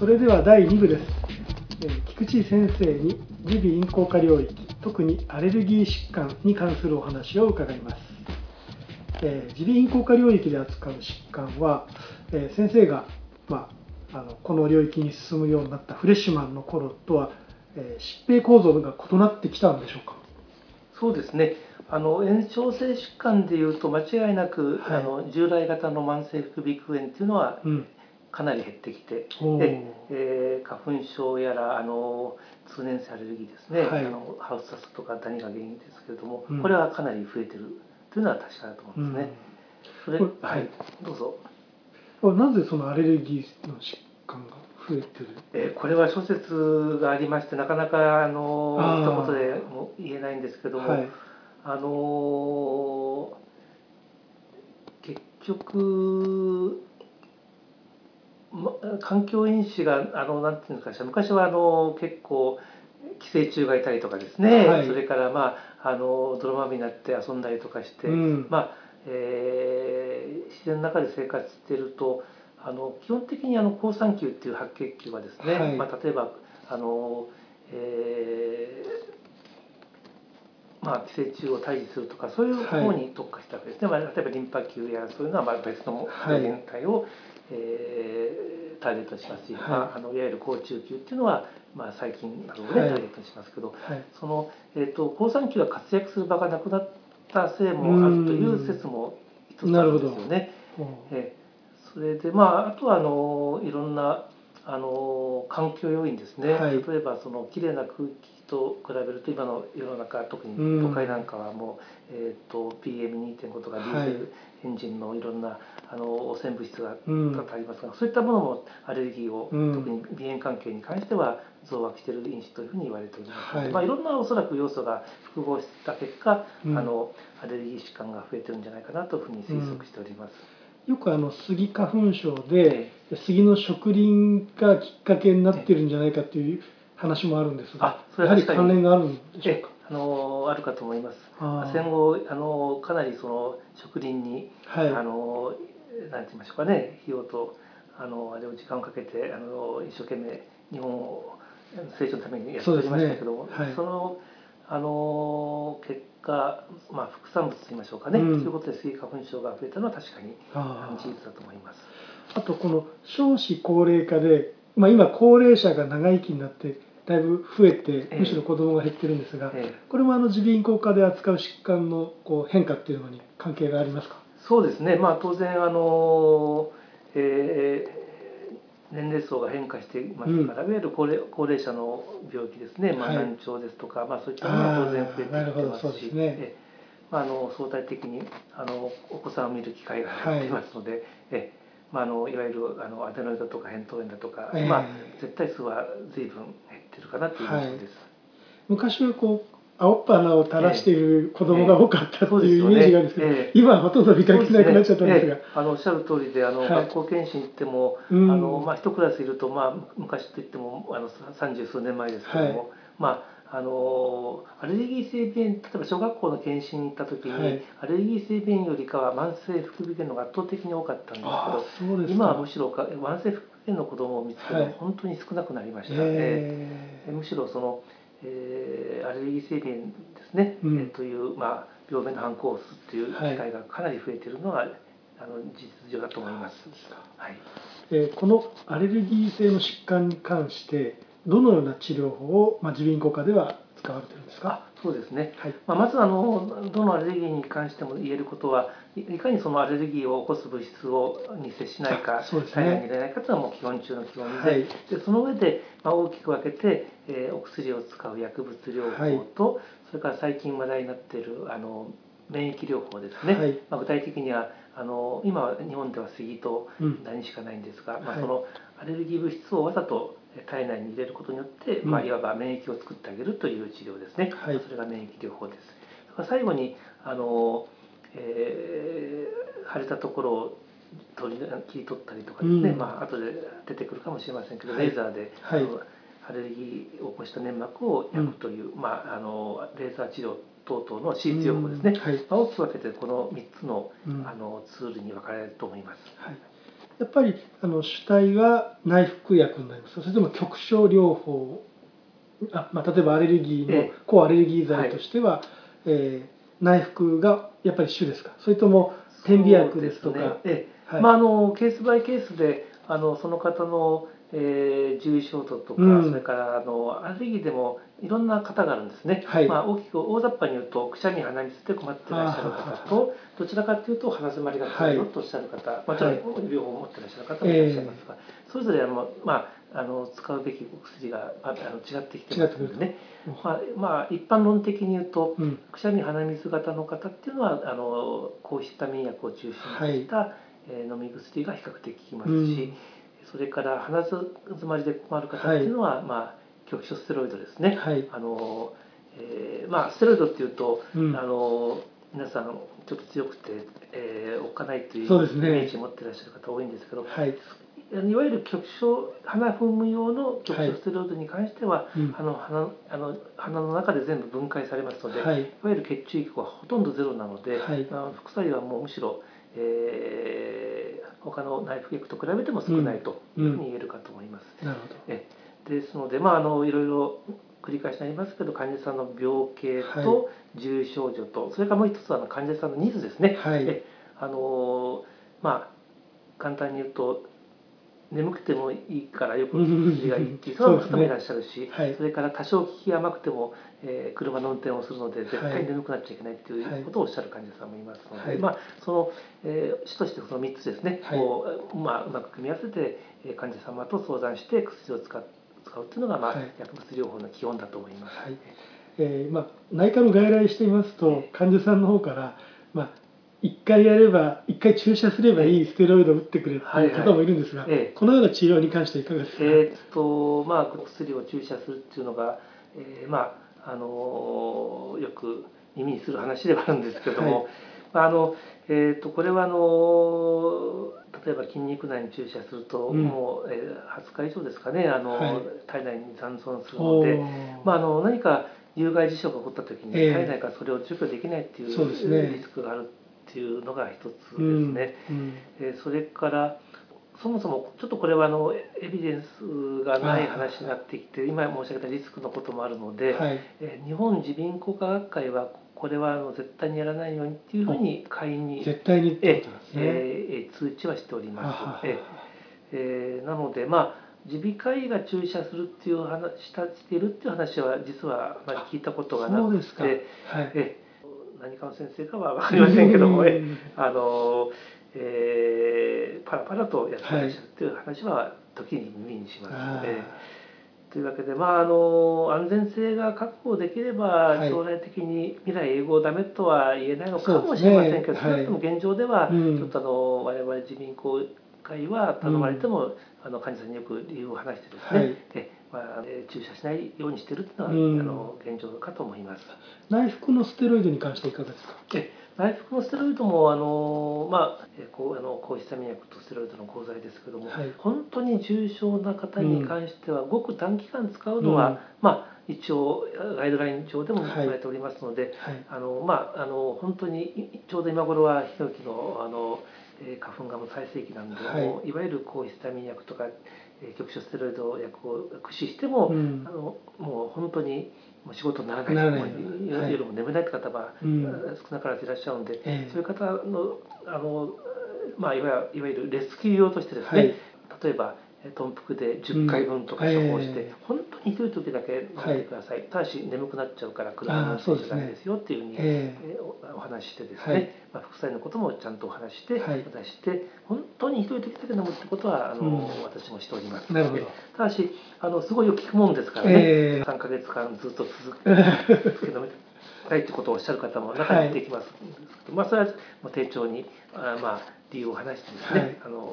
それでは第2部です、えー菊池先生に耳鼻咽喉科領域特にアレルギー疾患に関するお話を伺います。えー耳鼻咽喉科領域で扱う疾患は、えー先生が、まあ、あのこの領域に進むようになったフレッシュマンの頃とは、えー疾病構造が異なってきたんでしょうか？そうですね。あの炎症性疾患でいうと間違いなく、はい。あの従来型の慢性副鼻腔炎っていうのはうんかなり減ってきて、でえー花粉症やらあの通年性アレルギーですね、はい。あのハウスダストとかダニが原因ですけれども、うん。これはかなり増えてるというのは確かだと思うんですね。それこれはい、どうぞ。うんなぜそのアレルギーの疾患が増えてる？えーこれは諸説がありましてなかなかあのあー。一言でも言えないんですけども、はい。あのー結局、ま、環境因子があのなんていうんですか昔はあの結構寄生虫がいたりとかですね、はい。それからまああの泥まみになって遊んだりとかして、うん。まあえー自然の中で生活しているとあの基本的にあの好酸球っていう白血球はですね、はい。まあ、例えばあの、えーまあ、寄生虫を退治するとかそういう方に特化したわけですね、まあ、例えばリンパ球やそういうのはまあ別のはい。病原体を、えーターゲットにしますし、はい。まあ、あのいわゆる好中球っていうのは、まあ、細菌などをね、はい。ターゲットにしますけどはい。その、えー、と好酸球が活躍する場がなくなったせいもあるという説も一つあるんですよね。えーそれでまああとはあのいろんなあの環境要因ですね、はい。例えばそのきれいな空気と比べると今の世の中特にうん。都会なんかはもう、えー、と PM2.5 とかディーゼルエンジンのいろんなあの汚染物質がうん。多々ありますが、そういったものもアレルギーを、うん。特に鼻炎関係に関しては増悪している因子というふうに言われておりますので、はい。まあ、いろんなおそらく要素が複合した結果、うん。あのアレルギー疾患が増えてるんじゃないかなというふうに推測しております。よくあのスギ花粉症でえ杉の植林がきっかけになってるんじゃないかという話もあるんですがあそれやはり関連があるんでしょうえかあのあるかと思います。戦後あのかなりその植林に、はい。あのなんて言いましょうかね費用とあのあれを時間をかけてあの一生懸命日本を成長のためにやっておりましたけどもそね。はい。そのあの結果、まあ、副産物と言いましょうかね、うん。ということでスギ花粉症が増えたのは確かに事実だと思います。あとこの少子高齢化で、まあ、今高齢者が長生きになってだいぶ増えてええ。むしろ子供が減ってるんですが、ええ。これもあの耳鼻咽喉科で扱う疾患のこう変化っていうのに関係がありますか？そうですね、まあ、当然あの、えー年齢層が変化していますから、いわゆる高齢高齢者の病気ですね、まあ、はい。難聴ですとか、まあ、そういったものは当然増えてきてますしまあ、あの相対的にあのお子さんを見る機会が減っていますので、えまあ、あのいわゆるあのアデノイドとか扁桃炎だとか、ええ。まあ、絶対数は随分減ってるかなという印象です。昔はこう青っ鼻を垂らしている子供が多かったっていうイメージがあるんですけど、ええ。今はほとんど見かけなくなっちゃったんですが。ええ。あのおっしゃる通りであの、はい。学校検診行っても、うん。あのまあ一クラスいるとまあ昔といってもあの三十数年前ですけども、はい。まああのアレルギー性鼻炎例えば小学校の検診に行った時に、はい。アレルギー性鼻炎よりかは慢性副鼻炎の方が圧倒的に多かったんですけど今はむしろか慢性副鼻炎の子供を見つけるのははい。本当に少なくなりました。えええむしろその、えーアレルギー性鼻炎ですね、うん。えーという、まあ、病名の反抗をすっていう機会がかなり増えているのは、あの事実上だと思います。はい、えーこのアレルギー性の疾患に関してどのような治療法を、まあ、耳鼻咽喉科では使われてるんですか？あそうですね、はい。まあ、まずあのどのアレルギーに関しても言えることはいいかにそのアレルギーを起こす物質をに接しないかあそうですね。体内に入れないかというのはもう基本中の基本で,、はい。でその上で、まあ、大きく分けて、えーお薬を使う薬物療法と、それから最近話題になっているあの免疫療法ですね、はい。まあ、具体的にはあの今は日本では杉とうん。ダニしかないんですが、まあ、はい。そのアレルギー物質をわざと体内に入れることによって、うん。まあ、いわば免疫を作ってあげるという治療ですね、はい。それが免疫療法です。最後にあの、えー腫れたところを取り切り取ったりとかですね、うん。まあ後で出てくるかもしれませんけど、はい。レーザーで、はい。アレルギーを起こした粘膜を焼くという、まあ、あのレーザー治療等々の手術療法ですね、うん。はい。まあ、大きく分けてこの3つのうん。あのツールに分かれると思います。はいやっぱりあの主体は内服薬になります。かそれとも局所療法。あ、まあ、例えばアレルギーのええ。抗アレルギー剤としては、えー内服がやっぱり主ですか。それとも点鼻薬ですとか。ね。ええ。はい。まあ、あのケースバイケースであのその方の、えー、重症度とか、うん。それからあのアレルギーでもいろんな方があるんですね、はい。まあ、大きく大雑把に言うとくしゃみ鼻水で困ってらっしゃる方とどちらかというと鼻詰まりが強いよとおっしゃる方、まあ、ちょっと両方持ってらっしゃる方もいらっしゃいますが、それぞれあの、まあ、あの使うべきお薬がああの違ってきてますのでね、まあまあ、一般論的に言うとうん。くしゃみ鼻水型の方っていうのはあの抗ヒスタミン薬を中心にした、えー飲み薬が比較的効きますし、うん。それから鼻詰まりで困る方っていうのは、まあ、局所ステロイドですね。はい。あのえーまあ、ステロイドっていうと、うん。あの皆さんちょっと強くて、えー、おっかないというイメージを持っていらっしゃる方多いんですけど、はい、いわゆる局所鼻踏む用の局所ステロイドに関しては、うん。あの鼻あの鼻の中で全部分解されますので、はい。いわゆる血中液はほとんどゼロなので、はい。あの副作用はもうむしろ、えー他の内服薬と比べても少ないというふうに言えるかと思います。なるほど。えですので、まあ、あのいろいろ繰り返しになりますけど患者さんの病形はい。と重症状と、それからもう一つはあの患者さんのニーズですね。はい。えあのまあ簡単に言うと眠くてもいいからよく薬がいいっていう方もいらっしゃるし、はい。それから多少効き甘くても、えー車の運転をするので絶はい。対眠くなっちゃいけないっていうことをおっしゃる患者さんもいますので、はい。まあその、えー主としてその3つですね、はい。こうまあ、うまく組み合わせてえー患者様と相談して薬を使う使うっていうのが、まあはい。薬物療法の基本だと思います。はい。えーまあ、内科の外来していますと患者さんの方から、まあ、1回やれば1回注射すればいいステロイドを打ってくれっていう方もいるんですが、ええ。このような治療に関してはいかがですか、えーっとまあ薬を注射するっていうのが、えーまああのよく耳にする話ではあるんですけども、はい。まああのえーっとこれはあの例えば筋肉内に注射すると、うん。もう、えー20日以上ですかねあの、はい。体内に残存するので、まあ、あの何か有害事象が起こった時にええ。体内からそれを除去できないっていうね。リスクがあるっていうのが一つですうん。ね。うん。えーそれからそもそもちょっとこれはあのエエビデンスがない話になってきて今申し上げたリスクのこともあるので、はい。えー日本耳鼻咽喉科学会はこれはあの絶対にやらないようにっていうふうに会員に、絶対にってえことですね。えー通知はしております。はははええーなのでまあ耳鼻科医が注射するっていう話したしているっていう話は実はあまり聞いたことがなくそうですか。はいて。え何かの先生かは分かりませんけども、えうんあの、えーパラパラとやってらっしゃるっていう話は時に耳にします。あーえーというわけで、まあ、あの安全性が確保できれば、はい。将来的に未来英語ダメとは言えないのかもしれませんけど、はい。少なくとも現状では、うん。ちょっとあの我々自民公会は頼まれても、あの患者さんによく理由を話してですね、はい。えまあ、えー注射しないようにしてるっていうのは、うん。あの現状かと思います。内服のステロイドに関してはいかがですか？え内服のステロイドもあの、まあ、えこうあの抗ヒスタミン薬とステロイドの合剤ですけども、はい。本当に重症な方に関しては、ごく短期間使うのは、うん。まあ、一応ガイドライン上でもはい。言われておりますので、はい。あのまあ、あの本当にいちょうど今頃はヒノキのあの、えー花粉がもう最盛期なんで、はい。もういわゆる抗ヒスタミン薬とか、えー局所ステロイド薬を駆使しても、うん。あのもう本当に仕事にならないならない。夜も眠れないって方は、うん少なからずいらっしゃるので、ええそういう方のあの、まあ、いわゆるいわゆるレスキュー用としてですね、はい例えばえー豚腹で10回分とか処方して、うんええ本当にひどい時だけ飲んでください、ただし眠くなっちゃうから車の運転しダメですよっていうふうに、ええーおお話ししてですね、はい。まあ、副作用のこともちゃんとお話しして、はい。お出しして本当にひどい時だけ飲むってことはあの、うん。私もしておりますなるほど。ただしあのすごいよく聞くもんですからね、ええ3か月間ずっと続け 続け飲めたいってことをおっしゃる方も中に出てきますんですけど、まあそれはもう丁重にあまあ理由を話してですね、はいあの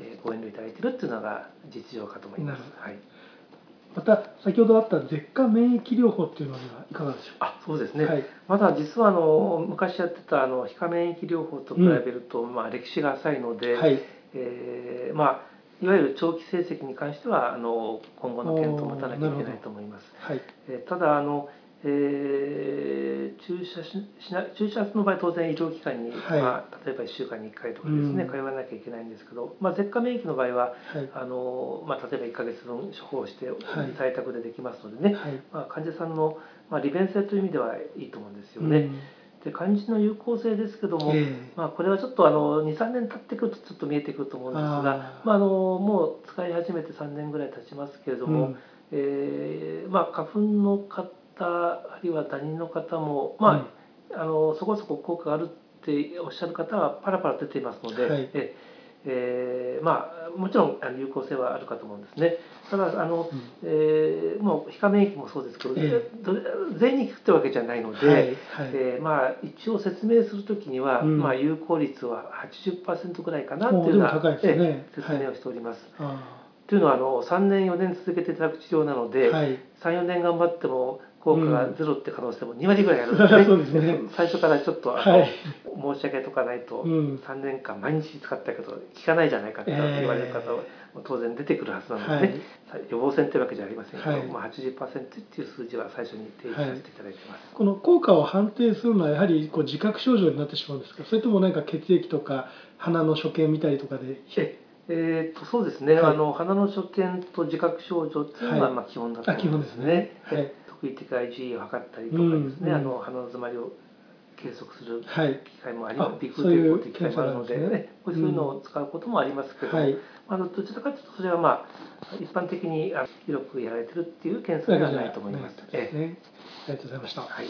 えーご遠慮いただいているっていうのが実情かと思います。なはい。また先ほどあった舌下免疫療法っていうのにはいかがでしょあ、そうですね。うか。はい。まだ実はあの昔やってたあの皮下免疫療法と比べると、まあ歴史が浅いので、はい。えーまあいわゆる長期成績に関してはあの今後の検討を待たなきゃいけないと思います。はい。えーただあの、えー注射ししな注射の場合当然医療機関に、はい。まあ、例えば1週間に1回とかですね、うん。通わなきゃいけないんですけど、まあ、舌下免疫の場合ははい。あの、まあ、例えば1ヶ月分処方してはい。在宅でできますのでね、はい。まあ、患者さんの、まあ、利便性という意味ではいいと思うんですよね。で患者の有効性ですけども、うんえ。まあ、これはちょっとあの23年経ってくるとちょっと見えてくると思うんですがまあ、あのもう使い始めて3年ぐらい経ちますけれども、うん。えーまあ、花粉の方あるいはダニの方も、まああのそこそこ効果があるっておっしゃる方はパラパラ出ていますので、はい。ええーまあ、もちろんあの有効性はあるかと思うんですね。ただあの、うん。えーもう皮下免疫もそうですけど、えどれ全員に効くってわけじゃないので、はい。はい。えーまあ、一応説明するときには、うん。まあ、有効率は80%ぐらいかなっておいうようなね。ええ説明をしております。あというのはあの3年4年続けていただく治療なので、ーはい。34年頑張っても効果がゼロって可能性も2割ぐらいあるんうん。でね。最初からちょっとあの、はい。申し上げとかないと、うん。3年間毎日使ったけど効かないじゃないかって言われる方は当然出てくるはずなのでね、予防線というわけじゃありませんけど、はい。まあ、80%っていう数字は最初に提示させていただいてます。この効果を判定するのはやはりこう自覚症状になってしまうんですか？それとも何か血液とか鼻の所見見たりとかでええー、とそうですね、はい。あの鼻の所見と自覚症状っていうのは、はい。まあ基本だとあ基本ですね。はいえ特異的 IgE を測ったりとかですね、うんあの鼻の詰まりを計測するはい。機械もありあます、ビッグそういうという機械もあるので、検査なんですね。ねこういうのを使うこともありますけど、はい。あのどちらかというとそれはまあ一般的にあ広くやられてるっていう検査ではないと思います。そうですえねありがとうございました。えはい。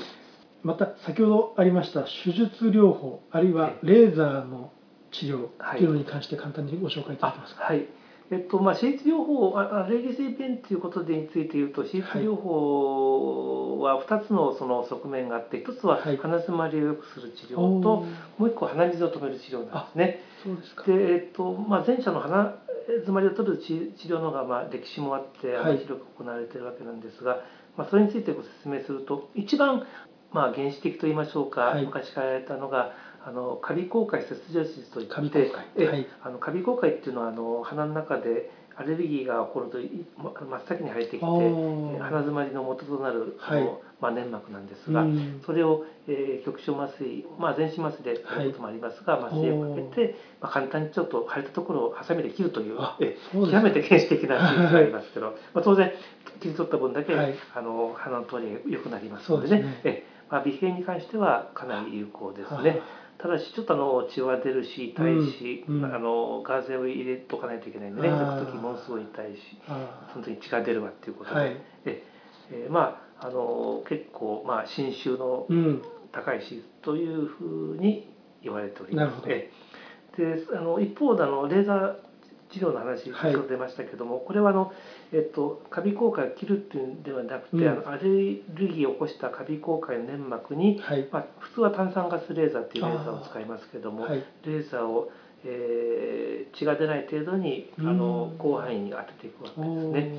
また先ほどありました手術療法あるいはレーザーの治療はい。というのに関して簡単にご紹介いただけますか、はい。えっとまあ、手術療法あアレルギー性鼻炎ということでについて言うと手術療法は2つのその側面があって1つははい。鼻詰まりを良くする治療おー。ともう1個鼻水を止める治療なんですね。そうですか。で、えっとまあ、前者の鼻詰まりを取る治治療の方がまあ歴史もあってあのはい。広く行われているわけなんですが、まあ、それについてご説明すると一番まあ原始的と言いましょうか、はい。昔からやられたのがあのカビ口蓋切除術といってカビ口蓋えはい。あのカビ口蓋っていうのはあの鼻の中でアレルギーが起こると真っ先に入ってきて鼻詰まりの元となるその、はいまあ、粘膜なんですが、うん。それを、えー局所麻酔、まあ、全身麻酔でやることもありますが、麻酔をかけて、まあ、簡単にちょっと腫れたところをハサミで切るというあえ極めて原始的な手術がありますけど、まあ、当然切り取った分だけ、はい。あの鼻の通りが良くなりますのでね。ですね。えまあ、鼻炎に関してはかなり有効ですはね。ただしちょっとあの血は出るし痛いし、うんうん。あのガーゼを入れとかないといけないんでね。抜く時ものすごい痛いしあその時に血が出るわっていうことで、はい。ええーまああの結構まあ侵襲の高い手術というふうに言われております。なるほど。ええ。であの一方であのレーザー治療の話はい。先ほど出ましたけども、これはあの、えっと、カビ口蓋を切るっていうんではなくて、うん。あのアレルギーを起こしたカビ口蓋の粘膜に、はい。まあ、普通は炭酸ガスレーザーっていうレーザーを使いますけども、はい。レーザーを、えー血が出ない程度にあのうん広範囲に当てていくわけですおね。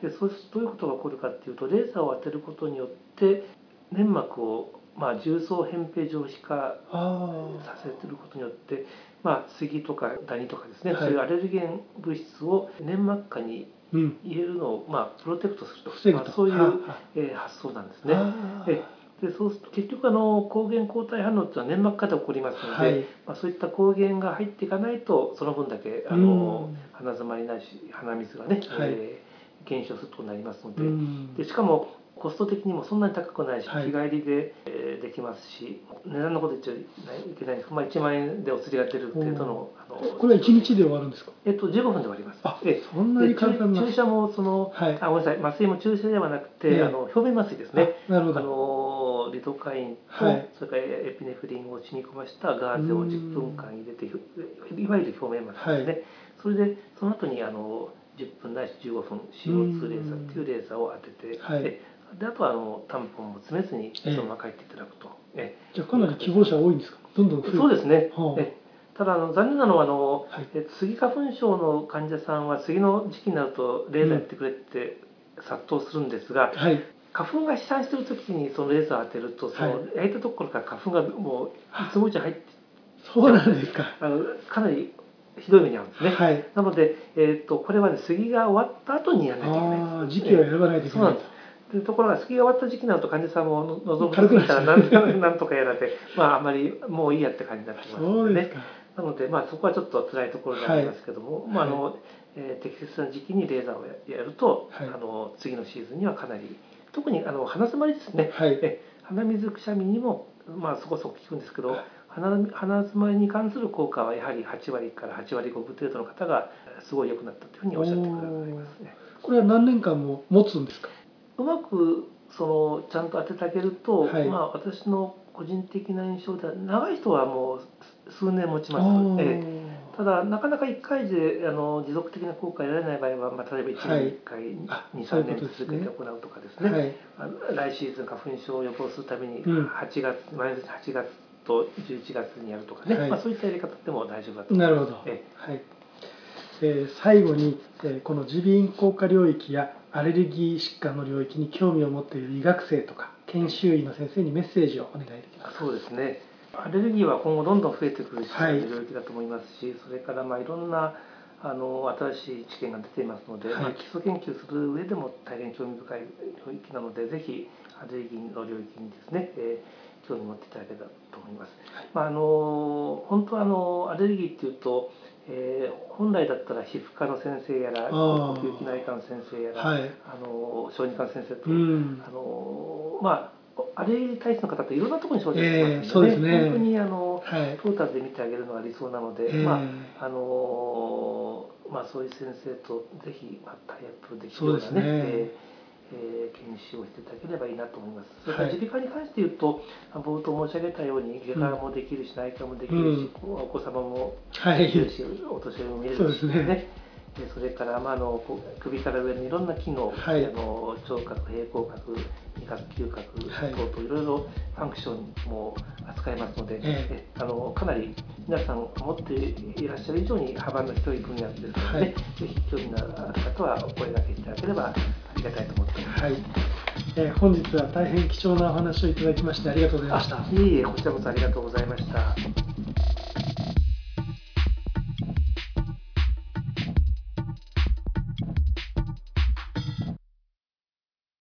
ー。でそうするとどういうことが起こるかっていうとレーザーを当てることによって粘膜を、まあ、重層扁平上皮化あさせてることによって、まあ、杉とかダニとかですね、はい。そういうアレルゲン物質を粘膜下に入れるのを、まあ、プロテクトすると。まあ、そういう、はえー発想なんですね。でそうすると結局あの抗原抗体反応っていうのは粘膜下で起こりますので、はい。まあ、そういった抗原が入っていかないとその分だけあの鼻詰まりないし鼻水がね、はい。えー減少することになりますので,、うん。でしかもコスト的にもそんなに高くないし、はい。日帰りで、えーできますし値段のこと言っちゃいけないんですけど、まあ、1万円でお釣りが出る程度のあのこれは一日で終わるんですか？えっと、15分で終わります。あえそんなにで簡単な。注注射もその、はい。あごめんなさい。麻酔も注射ではなくて、ええ。あの表面麻酔ですね。ああなるほど。のリドカインと、はい。それからエピネフリンを染み込ましたガーゼを10分間入れていわゆる表面麻酔ですね、はい。それでその後にあの10分ないし15分 CO2 レーザーっていうレーザーを当てて、はいでであとはあのタンポンも詰めずにええそのまま帰っていただくと、えじゃあかなり希望者多いんですか？どんどん増えて。そうですね、はあ。えただあの残念なのはあの、はい。えスギ花粉症の患者さんは次の時期になるとレーザーやってくれって殺到するんですが、はい。花粉が飛散してる時にそのレーザーを当てるとそのはい。焼いたところから花粉がもういつも以上入ってそうなんですか。あのかなりひどい目に遭うんですね、はい。なので、えー、とこれはね杉が終わった後にやらなきゃいけないんです。時期を選ばないといけないそうなんですでところが月が終わった時期になると患者さん。も望む軽くなっちゃう。なん。なんとかやらで、まあ、あまりもういいやって感じになってますのでねなので、まあ、そこはちょっと辛いところでありますけども、まああのえー適切な時期にレーザーをややると、はい。あの次のシーズンにはかなり特にあの鼻詰まりですね、はい。え鼻水くしゃみにも、まあ、そこそこ効くんですけど、はい。鼻鼻詰まりに関する効果はやはり8割から8割5分程度の方がすごい良くなったというふうにおっしゃってくださいますね。これは何年間も持つんですか？うまくそのちゃんと当ててあげると、はい。まあ私の個人的な印象では長い人はもう数数年持ちます。ええ。ただなかなか1回であの持続的な効果が得られない場合は、まあ、例えば1年に1回、あ23そういうこ年続けて行うとかですね。はい。来シーズン花粉症を予防するためにうん。8月、毎年8月と11月にやるとかね、はい。まあ、そういったやり方でも大丈夫だと。思います。なるほど、え。はい。えー最後に、えーこの耳鼻咽喉科領域やアレルギー疾患の領域に興味を持っている医学生とか研修医の先生にメッセージをお願いできます。そうですね。アレルギーは今後どんどん増えてくるはい。領域だと思いますし、それからまあいろんなあの新しい知見が出ていますので、はい。まあ、基礎研究する上でも大変興味深い領域なのでぜひアレルギーの領域にですね、えー興味を持っていただけたらと思います。はい。まあ、あの本当はあのアレルギーっていうと、えー本来だったら皮膚科の先生やらあ呼ー吸器内科の先生やら、はい。あの小児科の先生と、うん。あのまあアレルギー体質の方っていろんなところに症状が出ますので、ええそうですね。本当にあのはい。トータルで見てあげるのが理想なので、ええ。まああのまあそういう先生とぜひまあタイアップできるようなねえーえー研修をしていただければいいなと思います。それからはい耳鼻科に関して言うと、冒頭申し上げたように外科もできるし、内科もできるし、お子様もはい。見れるし、お年寄りも見れるし、ね。でそれから、まあ、あの首から上のいろんな機能、はい。あの聴覚、平衡覚、味覚、嗅覚はい。等々いろいろファンクションも扱いますので、ええ。あのかなり皆さん持っていらっしゃる以上に幅の広い分野ですので、はい。ぜひ興味のある方はお声掛けいただければありがたいと思ってます。はい、えー本日は大変貴重なお話をいただきましてありがとうございましたいえいえ、こちらこそありがとうございました。